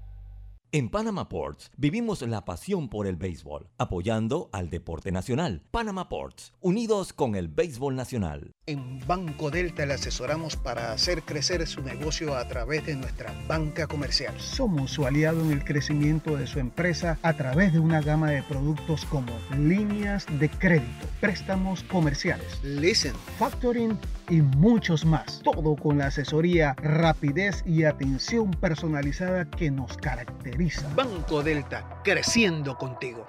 En Panama Ports vivimos la pasión por el béisbol, apoyando al deporte nacional. Panama Ports, unidos con el béisbol nacional. En Banco Delta le asesoramos para hacer crecer su negocio a través de nuestra banca comercial. Somos su aliado en el crecimiento de su empresa a través de una gama de productos como líneas de crédito, préstamos comerciales, listen, factoring y muchos más. Todo con la asesoría, rapidez y atención personalizada que nos caracteriza. Banco Delta, creciendo contigo.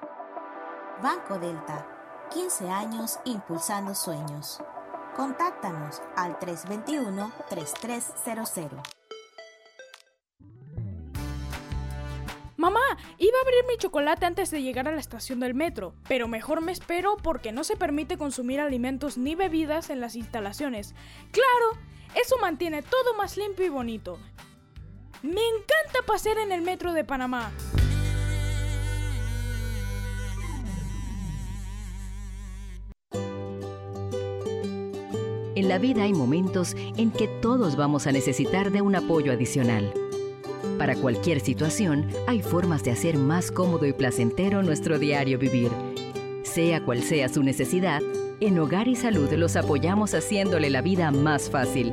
Banco Delta, 15 años impulsando sueños. Contáctanos al 321-3300. Mamá, iba a abrir mi chocolate antes de llegar a la estación del metro, pero mejor me espero porque no se permite consumir alimentos ni bebidas en las instalaciones. Claro, eso mantiene todo más limpio y bonito. Me encanta pasear en el metro de Panamá. En la vida hay momentos en que todos vamos a necesitar de un apoyo adicional. Para cualquier situación, hay formas de hacer más cómodo y placentero nuestro diario vivir. Sea cual sea su necesidad, en Hogar y Salud los apoyamos haciéndole la vida más fácil,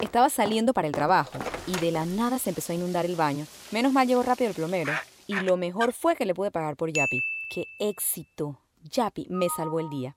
Estaba saliendo para el trabajo y de la nada se empezó a inundar el baño. Menos mal llegó rápido el plomero y lo mejor fue que le pude pagar por Yapi. ¡Qué éxito! Yapi me salvó el día.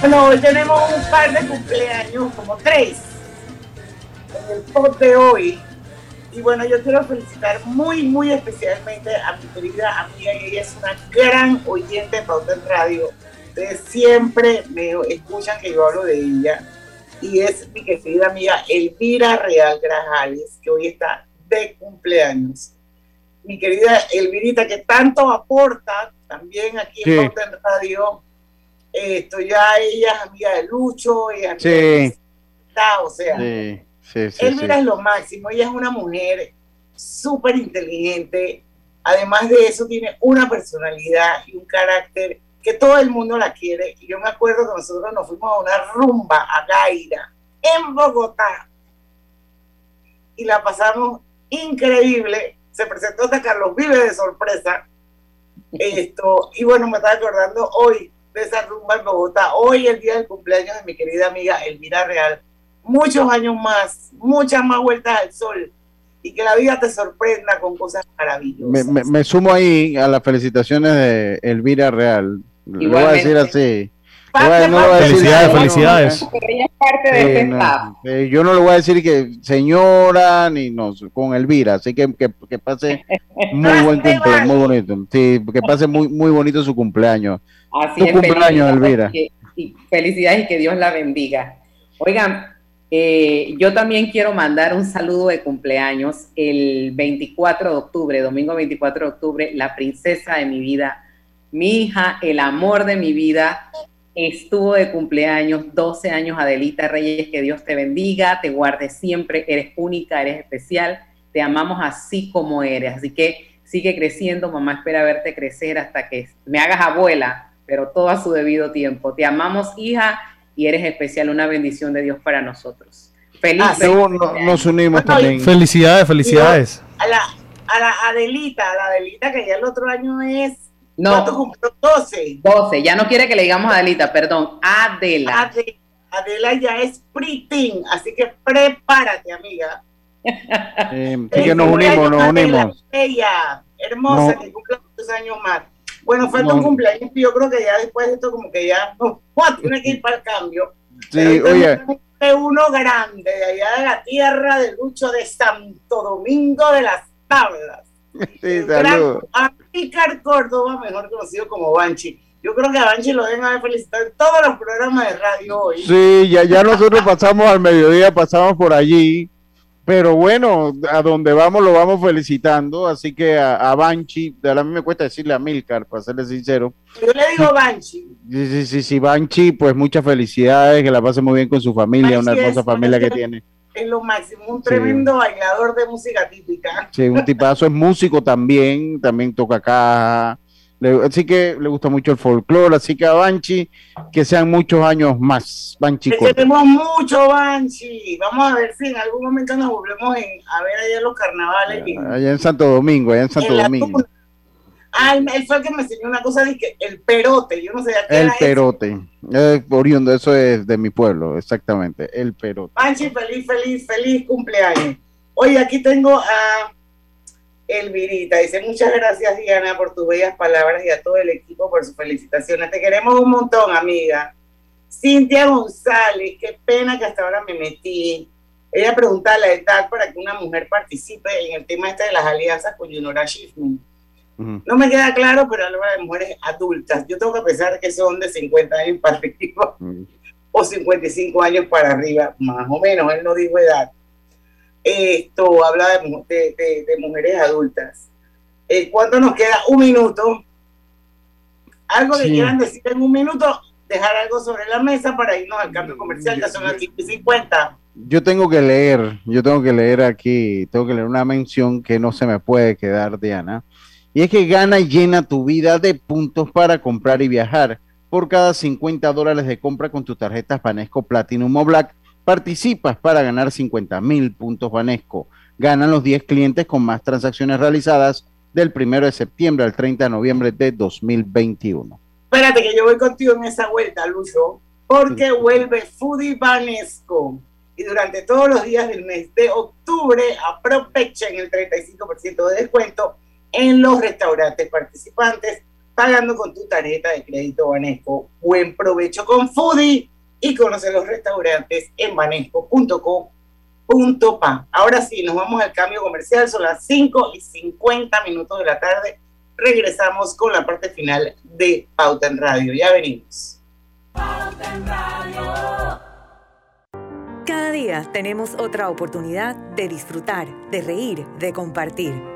Bueno, hoy tenemos un par de cumpleaños, como tres, en el post de hoy. Y bueno, yo quiero felicitar muy, muy especialmente a mi querida amiga, y ella es una gran oyente de Pauta en Radio. Ustedes siempre me escuchan que yo hablo de ella. Y es mi querida amiga Elvira Real Grajales, que hoy está de cumpleaños. Mi querida Elvirita, que tanto aporta también aquí en en Radio esto ya ella es amiga de Lucho, ella es amiga de o sea, Elvira es lo máximo, ella es una mujer súper inteligente, además de eso tiene una personalidad y un carácter que todo el mundo la quiere, y yo me acuerdo que nosotros nos fuimos a una rumba a Gaira, en Bogotá, y la pasamos increíble, se presentó hasta Carlos Vive de sorpresa, esto, y bueno, me estaba acordando hoy, de esa rumba en Bogotá. Hoy, el día del cumpleaños de mi querida amiga Elvira Real. Muchos años más, muchas más vueltas al sol y que la vida te sorprenda con cosas maravillosas. Me, sumo ahí a las felicitaciones de Elvira Real. Le voy a decir así. felicidades, felicidades. yo no le voy a decir que señora ni no con Elvira, así que que, pase [LAUGHS] muy buen cumpleaños, muy bonito. Sí, que pase muy muy bonito su cumpleaños. Así es, cumpleaños, Elvira. Y, felicidades y que Dios la bendiga. Oigan, eh, yo también quiero mandar un saludo de cumpleaños el 24 de octubre, domingo 24 de octubre, la princesa de mi vida, mi hija, el amor de mi vida, estuvo de cumpleaños, 12 años, Adelita Reyes, que Dios te bendiga, te guarde siempre, eres única, eres especial, te amamos así como eres, así que sigue creciendo, mamá espera verte crecer hasta que me hagas abuela, pero todo a su debido tiempo. Te amamos, hija, y eres especial, una bendición de Dios para nosotros. Feliz. Ah, nos unimos también. Felicidades, felicidades. A la, a la Adelita, a la Adelita que ya el otro año es. No. 12. 12. Ya no quiere que le digamos Adelita, perdón. Adela. Adela, ya es preteen, así que prepárate, amiga. [LAUGHS] Eh, que nos unimos, nos unimos. Ella, hermosa, que cumple muchos años más. Bueno, falta un cumpleaños y yo creo que ya después de esto como que ya no, tiene que ir para el cambio. Sí, oye. Uno grande de allá de la tierra de Lucho de Santo Domingo de las Tablas. [LAUGHS] Sí, saludos. Amícar Córdoba, mejor conocido como Banchi. Yo creo que a Banchi lo deben haber felicitado en todos los programas de radio hoy. Sí, ya, ya nosotros pasamos al mediodía, pasamos por allí pero bueno, a donde vamos lo vamos felicitando, así que a, Banchi, a mí me cuesta decirle a Milcar, para serle sincero. Yo le digo Banchi. Sí, sí, sí, sí, Banchi, pues muchas felicidades, que la pase muy bien con su familia, una hermosa familia que tiene. Es lo máximo, un tremendo bailador de música típica. Sí, un tipazo, es músico también, también toca acá así que le gusta mucho el folclore, así que a Banchi, que sean muchos años más. Banchi. Tenemos mucho Banchi. Vamos a ver si en algún momento nos volvemos a ver allá los carnavales. Allá en Santo Domingo, allá en Santo Domingo. Ah, él fue el que me enseñó una cosa que el perote, yo no sé qué El perote, es oriundo, eso es de mi pueblo, exactamente, el perote. Banchi, feliz, feliz, feliz cumpleaños. Oye, aquí tengo a Elvirita. Dice, muchas gracias Diana por tus bellas palabras y a todo el equipo por sus felicitaciones. Te queremos un montón, amiga. Cintia González, qué pena que hasta ahora me metí. Ella pregunta la edad para que una mujer participe en el tema este de las alianzas con No me queda claro, pero habla de mujeres adultas. Yo tengo que pensar que son de 50 años para arriba o 55 años para arriba, más o menos. Él no dijo edad. Esto habla de, de, mujeres adultas. Eh, ¿Cuánto nos queda? Un minuto. Algo que quieran decir en un minuto, dejar algo sobre la mesa para irnos al cambio comercial, ya son las 50. Yo tengo que leer, yo tengo que leer aquí, tengo que leer una mención que no se me puede quedar, Diana. Y es que gana y llena tu vida de puntos para comprar y viajar. Por cada 50 dólares de compra con tus tarjetas Banesco Platinum o Black, participas para ganar 50 mil puntos Banesco. Ganan los 10 clientes con más transacciones realizadas del 1 de septiembre al 30 de noviembre de 2021. Espérate que yo voy contigo en esa vuelta, Lucho, porque vuelve Foodie Banesco. Y durante todos los días del mes de octubre aprovechen el 35% de descuento en los restaurantes participantes, pagando con tu tarjeta de crédito Banesco. Buen provecho con Foodie y conoce los restaurantes en banesco.com punto pa. Ahora sí, nos vamos al cambio comercial, son las 5 y 50 minutos de la tarde. Regresamos con la parte final de Pauta en Radio. Ya venimos. Pauta en Radio. Cada día tenemos otra oportunidad de disfrutar, de reír, de compartir.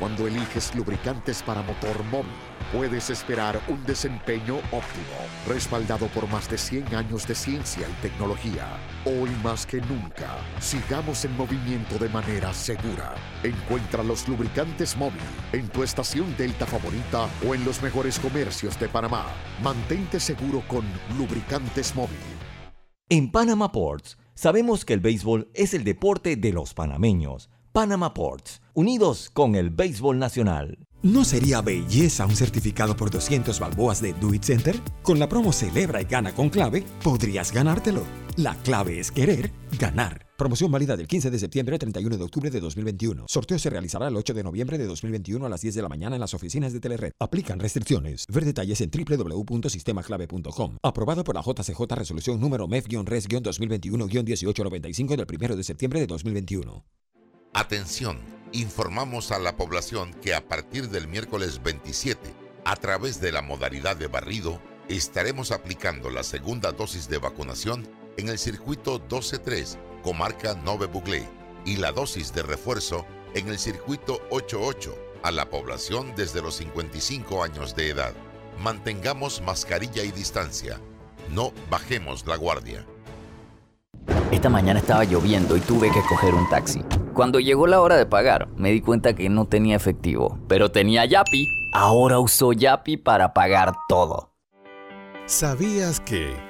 Cuando eliges lubricantes para motor móvil, puedes esperar un desempeño óptimo, respaldado por más de 100 años de ciencia y tecnología. Hoy más que nunca, sigamos en movimiento de manera segura. Encuentra los lubricantes móvil en tu estación Delta favorita o en los mejores comercios de Panamá. Mantente seguro con lubricantes móvil. En Panama Ports, sabemos que el béisbol es el deporte de los panameños Panama Ports, unidos con el béisbol nacional. ¿No sería belleza un certificado por 200 balboas de Do It Center? Con la promo Celebra y Gana con Clave, podrías ganártelo. La clave es querer ganar. Promoción válida del 15 de septiembre al 31 de octubre de 2021. Sorteo se realizará el 8 de noviembre de 2021 a las 10 de la mañana en las oficinas de Telered. Aplican restricciones. Ver detalles en www.sistemaclave.com. Aprobado por la JCJ Resolución número MEF-RES-2021-1895 del 1 de septiembre de 2021. Atención, informamos a la población que a partir del miércoles 27, a través de la modalidad de barrido, estaremos aplicando la segunda dosis de vacunación en el circuito 12-3, comarca Nove Buglé, y la dosis de refuerzo en el circuito 8-8 a la población desde los 55 años de edad. Mantengamos mascarilla y distancia. No bajemos la guardia. Esta mañana estaba lloviendo y tuve que coger un taxi. Cuando llegó la hora de pagar, me di cuenta que no tenía efectivo, pero tenía Yapi. Ahora uso Yapi para pagar todo. ¿Sabías que...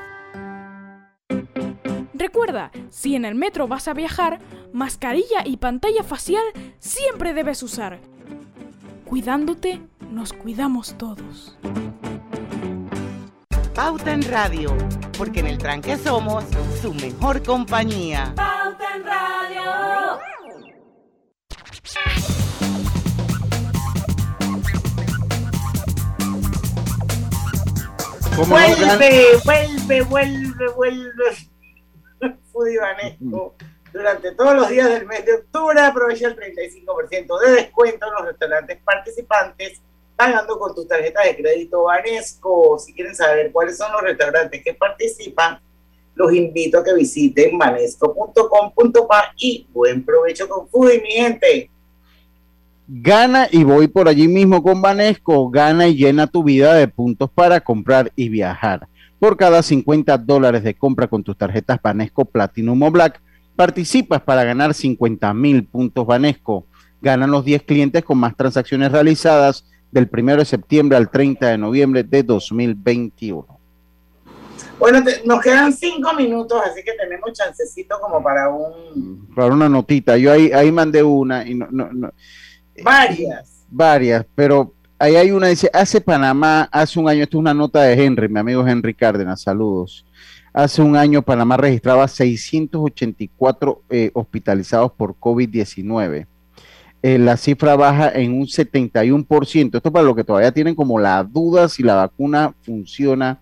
Recuerda, si en el metro vas a viajar, mascarilla y pantalla facial siempre debes usar. Cuidándote, nos cuidamos todos. Pauta en Radio, porque en el tranque somos su mejor compañía. Pauta en Radio. Vuelve, vuelve, vuelve, vuelve. Durante todos los días del mes de octubre aprovecha el 35% de descuento en los restaurantes participantes pagando con tus tarjetas de crédito Banesco. Si quieren saber cuáles son los restaurantes que participan, los invito a que visiten banesco.com.pa y buen provecho con Foodie, mi gente. Gana y voy por allí mismo con Banesco. Gana y llena tu vida de puntos para comprar y viajar. Por cada 50 dólares de compra con tus tarjetas Banesco Platinum o Black, participas para ganar 50 mil puntos Banesco. Ganan los 10 clientes con más transacciones realizadas del 1 de septiembre al 30 de noviembre de 2021. Bueno, nos quedan cinco minutos, así que tenemos chancecito como para un... Para una notita. Yo ahí, ahí mandé una y no, no, Varias. Varias, pero ahí hay una, dice, hace Panamá, hace un año, esto es una nota de Henry, mi amigo Henry Cárdenas, saludos. Hace un año Panamá registraba 684 eh, hospitalizados por COVID-19. Eh, la cifra baja en un 71%. Esto para los que todavía tienen como la duda si la vacuna funciona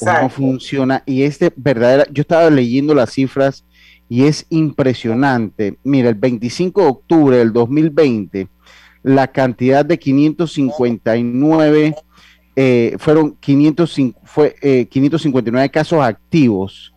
o no funciona. Y este verdadera, yo estaba leyendo las cifras y es impresionante. Mira, el 25 de octubre del 2020, la cantidad de 559 eh, fueron 505, fue, 559 eh, casos activos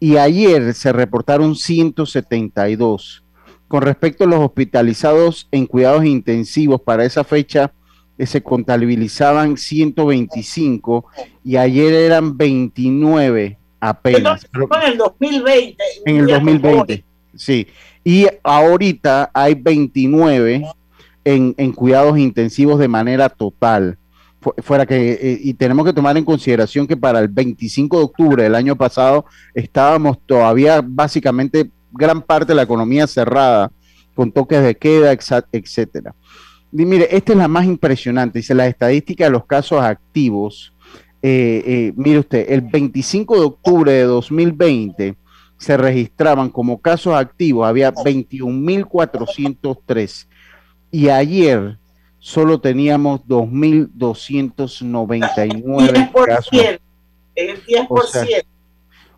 y ayer se reportaron 172 con respecto a los hospitalizados en cuidados intensivos para esa fecha, eh, se contabilizaban 125 y ayer eran 29 apenas. en el 2020. En el 2020, sí. Y ahorita hay 29 en, cuidados intensivos de manera total fuera que, eh, y tenemos que tomar en consideración que para el 25 de octubre del año pasado estábamos todavía básicamente gran parte de la economía cerrada, con toques de queda, etcétera. Y mire, esta es la más impresionante. Dice la estadística de los casos activos. Eh, eh, mire usted, el 25 de octubre de 2020 se registraban como casos activos, había 21.403 y ayer solo teníamos 2.299 casos. El 10%. O sea,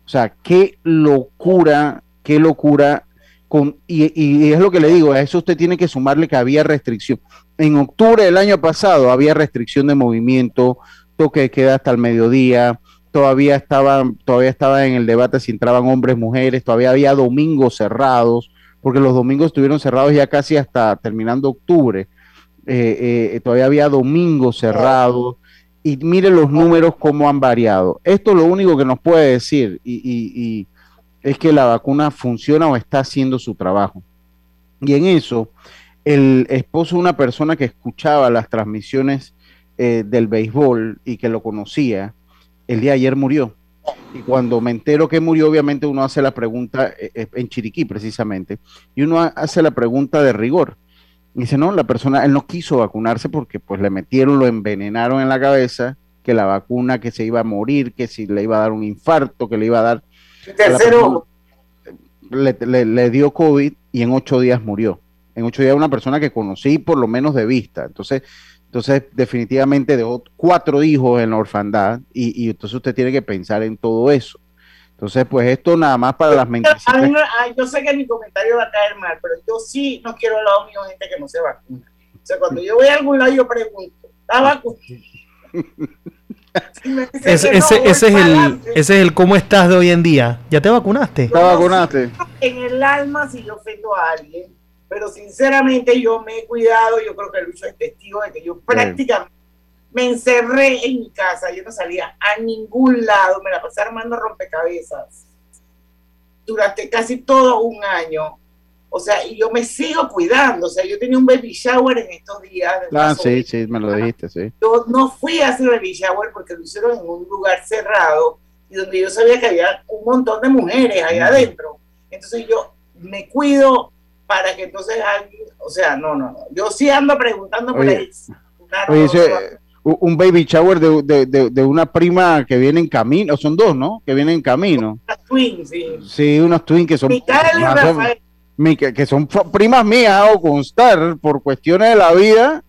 o sea, qué locura qué locura. Con, y, es lo que le digo, a eso usted tiene que sumarle que había restricción. En octubre del año pasado había restricción de movimiento, toque de queda hasta el mediodía, todavía estaba, todavía estaba en el debate si entraban hombres, mujeres, todavía había domingos cerrados, porque los domingos estuvieron cerrados ya casi hasta terminando octubre. Eh, eh, todavía había domingos cerrados y mire los números cómo han variado. Esto es lo único que nos puede decir y es que la vacuna funciona o está haciendo su trabajo. Y en eso, el esposo de una persona que escuchaba las transmisiones eh, del béisbol y que lo conocía, el día de ayer murió. Y cuando me entero que murió, obviamente uno hace la pregunta, eh, eh, en Chiriquí precisamente, y uno hace la pregunta de rigor. Y dice, no, la persona, él no quiso vacunarse porque pues le metieron, lo envenenaron en la cabeza, que la vacuna, que se iba a morir, que si le iba a dar un infarto, que le iba a dar Tercero. Le, dio COVID y en ocho días murió. En ocho días una persona que conocí por lo menos de vista. Entonces, entonces definitivamente dejó cuatro hijos en la orfandad y, entonces usted tiene que pensar en todo eso. Entonces, pues esto nada más para las mentes. Yo sé que mi comentario va a caer mal, pero yo sí no quiero al lado mío gente que no se vacuna. O sea, cuando yo voy a algún lado, yo pregunto, ¿está vacunado? ese, ese, es el, ese es el cómo estás de hoy en día. ¿Ya te vacunaste? ¿Te vacunaste? En el alma si yo ofendo a alguien, pero sinceramente yo me he cuidado, yo creo que Lucho es testigo de que yo prácticamente me encerré en mi casa, yo no salía a ningún lado, me la pasé armando rompecabezas durante casi todo un año o sea, y yo me sigo cuidando. O sea, yo tenía un baby shower en estos días. Ah, sí, sí, me lo dijiste, sí. Yo no fui a hacer baby shower porque lo hicieron en un lugar cerrado y donde yo sabía que había un montón de mujeres ahí adentro. Entonces yo me cuido para que entonces alguien, o sea, no, no, no. Yo sí ando preguntando por ahí. un baby shower de, de, de, una prima que viene en camino, son dos, ¿no? Que vienen en camino. Unas twins, sí. Sí, unos twins que son... Micael y Rafael que, son primas mías o constar por cuestiones de la vida,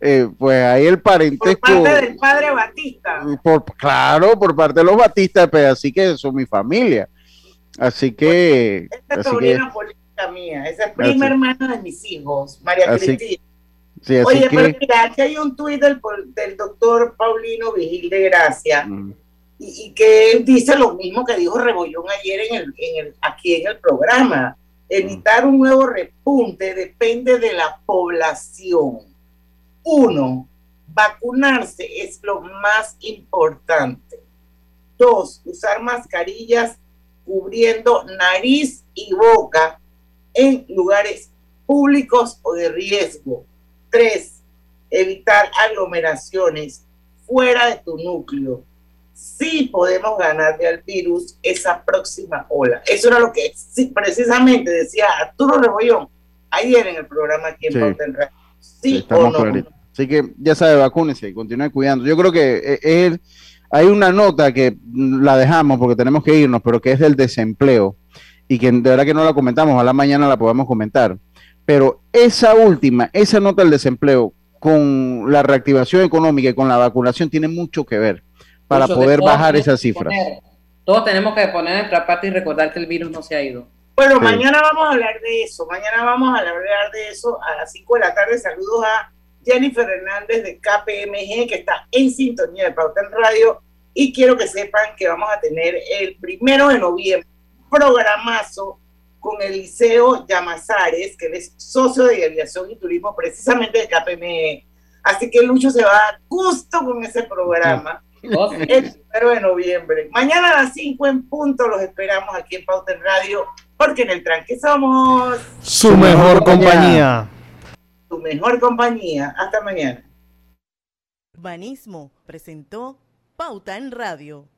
eh, pues ahí el parentesco. Por parte del padre Batista. Por, claro, por parte de los Batistas, pero pues, así que son mi familia. Así que. Esta así que mía, esa es prima Así- hermana de mis hijos, María Así- Cristina. sí, así Oye, pero que. mira, aquí hay un tuit del, del doctor Paulino Vigil de Gracia, mm, y, y que él dice lo mismo que dijo Rebollón ayer en el, en el, aquí en el programa. Evitar un nuevo repunte depende de la población. Uno, vacunarse es lo más importante. Dos, usar mascarillas cubriendo nariz y boca en lugares públicos o de riesgo. Tres, evitar aglomeraciones fuera de tu núcleo. Sí podemos ganarle al virus esa próxima ola. Eso era lo que sí, precisamente decía Arturo Rebollón ayer en el programa aquí en Sí. Pauta. Sí, o no. Así que ya sabe, vacúnese y continúe cuidando. Yo creo que eh, es- hay una nota que la dejamos porque tenemos que irnos, pero que es del desempleo y que de verdad que no la comentamos, ojalá mañana la podamos comentar. Pero esa última, esa nota del desempleo con la reactivación económica y con la vacunación tiene mucho que ver para Mucho poder bajar esas cifras. poner- todos tenemos que poner nuestra parte y recordar que el virus no se ha ido. Bueno, Sí. mañana vamos a hablar de eso. Mañana vamos a hablar de eso a las 5 de la tarde. Saludos a Jennifer Hernández de KPMG, que está en sintonía de Pauta en Radio. Y quiero que sepan que vamos a tener el primero de noviembre programazo con Eliseo Llamazares, que él es socio de aviación y turismo precisamente de KPMG. Así que Lucho se va a dar gusto con ese programa. [LAUGHS] El primero de noviembre. Mañana a las 5 en punto los esperamos aquí en Pauta en Radio, porque en el tranque somos Su mejor compañía. tu mejor compañía. Hasta mañana. Urbanismo presentó Pauta en Radio.